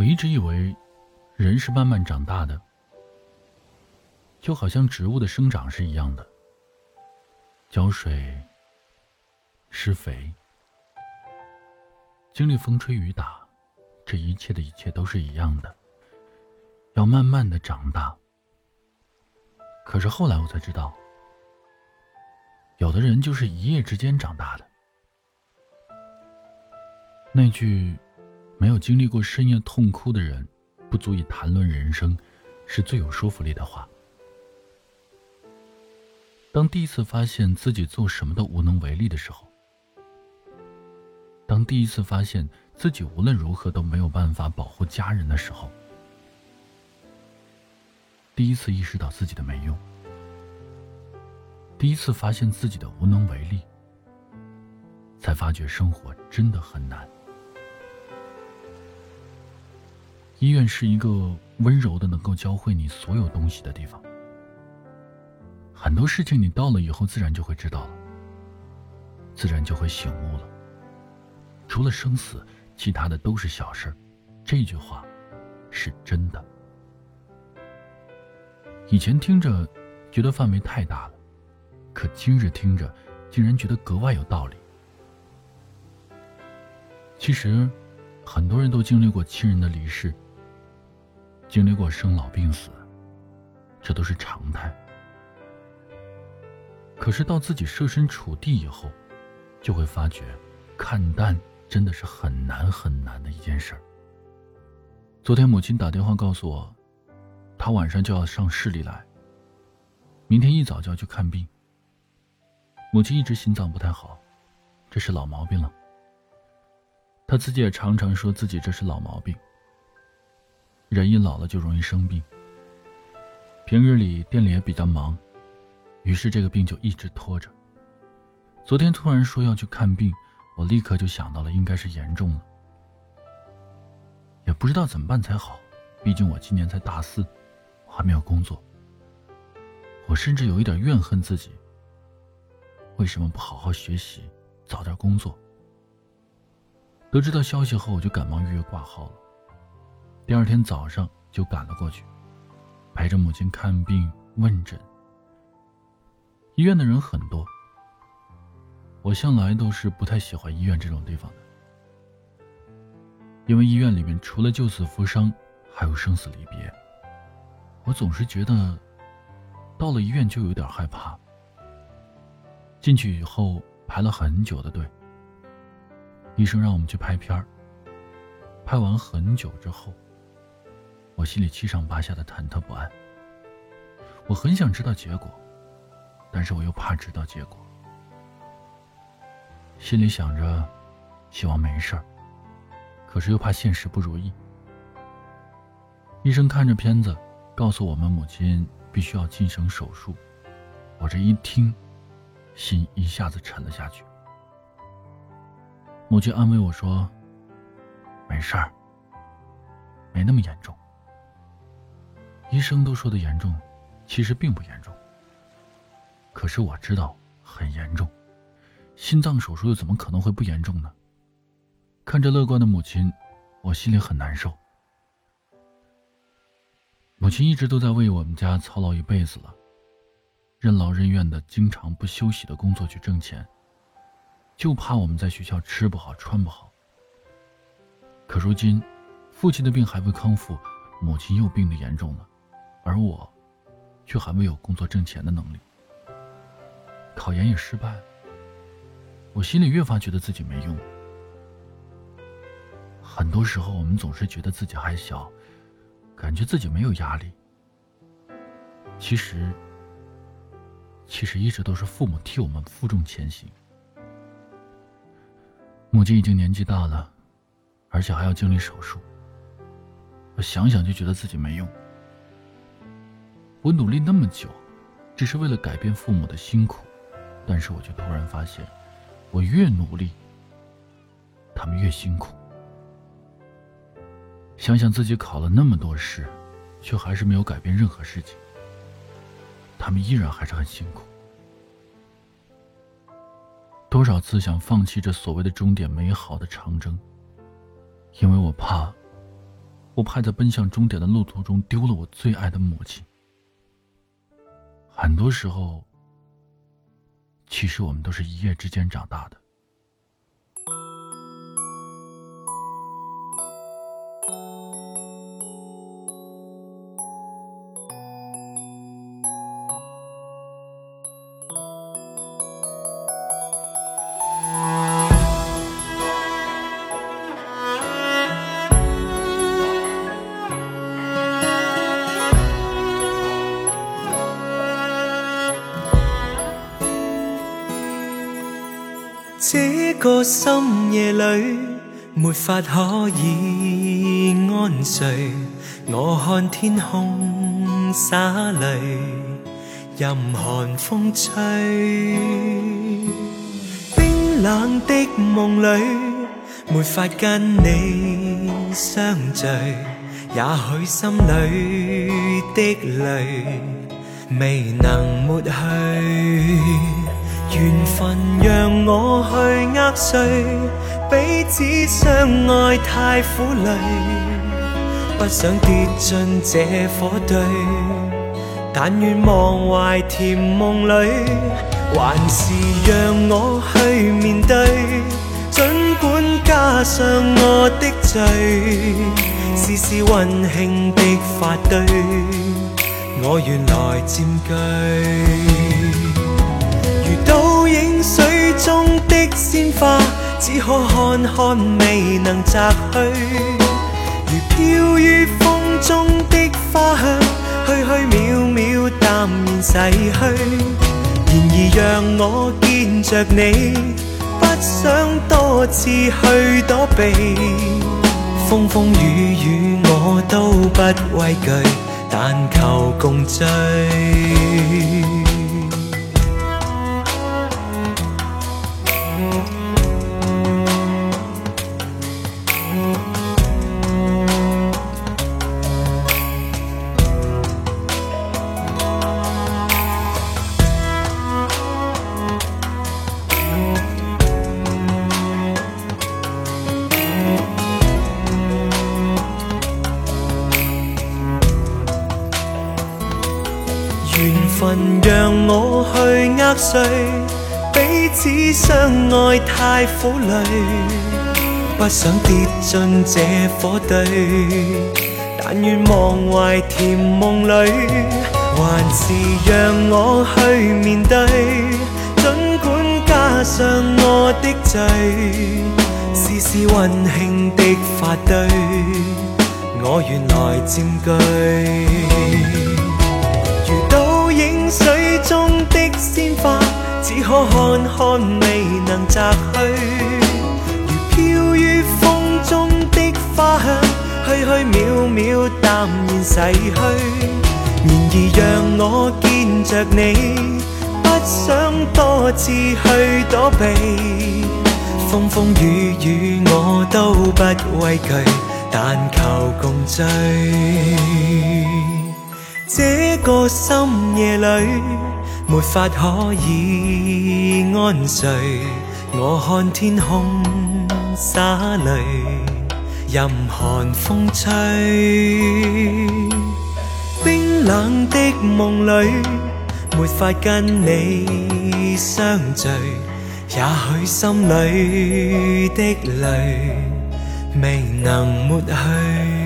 我一直以为，人是慢慢长大的，就好像植物的生长是一样的。浇水、施肥、经历风吹雨打，这一切的一切都是一样的，要慢慢的长大。可是后来我才知道，有的人就是一夜之间长大的。那句“没有经历过深夜痛哭的人，不足以谈论人生”，是最有说服力的话。当第一次发现自己做什么都无能为力的时候，当第一次发现自己无论如何都没有办法保护家人的时候，第一次意识到自己的没用，第一次发现自己的无能为力，才发觉生活真的很难。医院是一个温柔的、能够教会你所有东西的地方。很多事情你到了以后，自然就会知道了，自然就会醒悟了。除了生死，其他的都是小事这句话是真的。以前听着觉得范围太大了，可今日听着，竟然觉得格外有道理。其实，很多人都经历过亲人的离世。经历过生老病死，这都是常态。可是到自己设身处地以后，就会发觉，看淡真的是很难很难的一件事儿。昨天母亲打电话告诉我，她晚上就要上市里来，明天一早就要去看病。母亲一直心脏不太好，这是老毛病了。她自己也常常说自己这是老毛病。人一老了就容易生病。平日里店里也比较忙，于是这个病就一直拖着。昨天突然说要去看病，我立刻就想到了应该是严重了，也不知道怎么办才好。毕竟我今年才大四，我还没有工作。我甚至有一点怨恨自己，为什么不好好学习，早点工作？得知到消息后，我就赶忙预约挂号了。第二天早上就赶了过去，陪着母亲看病问诊。医院的人很多，我向来都是不太喜欢医院这种地方的，因为医院里面除了救死扶伤，还有生死离别。我总是觉得，到了医院就有点害怕。进去以后排了很久的队，医生让我们去拍片儿。拍完很久之后。我心里七上八下的忐忑不安。我很想知道结果，但是我又怕知道结果。心里想着，希望没事儿，可是又怕现实不如意。医生看着片子，告诉我们母亲必须要进行手术。我这一听，心一下子沉了下去。母亲安慰我说：“没事儿，没那么严重。”医生都说的严重，其实并不严重。可是我知道很严重，心脏手术又怎么可能会不严重呢？看着乐观的母亲，我心里很难受。母亲一直都在为我们家操劳一辈子了，任劳任怨的，经常不休息的工作去挣钱，就怕我们在学校吃不好穿不好。可如今，父亲的病还未康复，母亲又病得严重了。而我，却还没有工作挣钱的能力。考研也失败，我心里越发觉得自己没用。很多时候，我们总是觉得自己还小，感觉自己没有压力。其实，其实一直都是父母替我们负重前行。母亲已经年纪大了，而且还要经历手术，我想想就觉得自己没用。我努力那么久，只是为了改变父母的辛苦，但是我却突然发现，我越努力，他们越辛苦。想想自己考了那么多试，却还是没有改变任何事情，他们依然还是很辛苦。多少次想放弃这所谓的终点美好的长征，因为我怕，我怕在奔向终点的路途中丢了我最爱的母亲。很多时候，其实我们都是一夜之间长大的。这个深夜里，没法可以安睡。我看天空洒泪，任寒风吹。冰冷的梦里，没法跟你相聚。也许心里的泪，未能抹去。去握碎，彼此相爱太苦累，不想跌进这火堆。但愿忘怀甜梦里，还是让我去面对。尽管加上我的罪，丝丝温馨的发堆，我愿来占据。鲜花，只可看看，未能摘去。如飘于风中的花香，虚虚渺渺，淡然逝去。然而让我见着你，不想多次去躲避。风风雨雨我都不畏惧，但求共醉。彼此相爱太苦累，不想跌进这火堆。但愿忘怀甜梦里，还是让我去面对。尽管加上我的罪，丝丝温馨的发堆，我愿来占据。只可看看，未能摘去。如飘于风中的花香，虚虚渺渺，淡然逝去。然而让我见着你，不想多次去躲避。风风雨雨我都不畏惧，但求共醉。这个深夜里，没法可以安睡。我看天空洒泪，任寒风吹。冰冷的梦里，没法跟你相聚。也许心里的泪，未能抹去。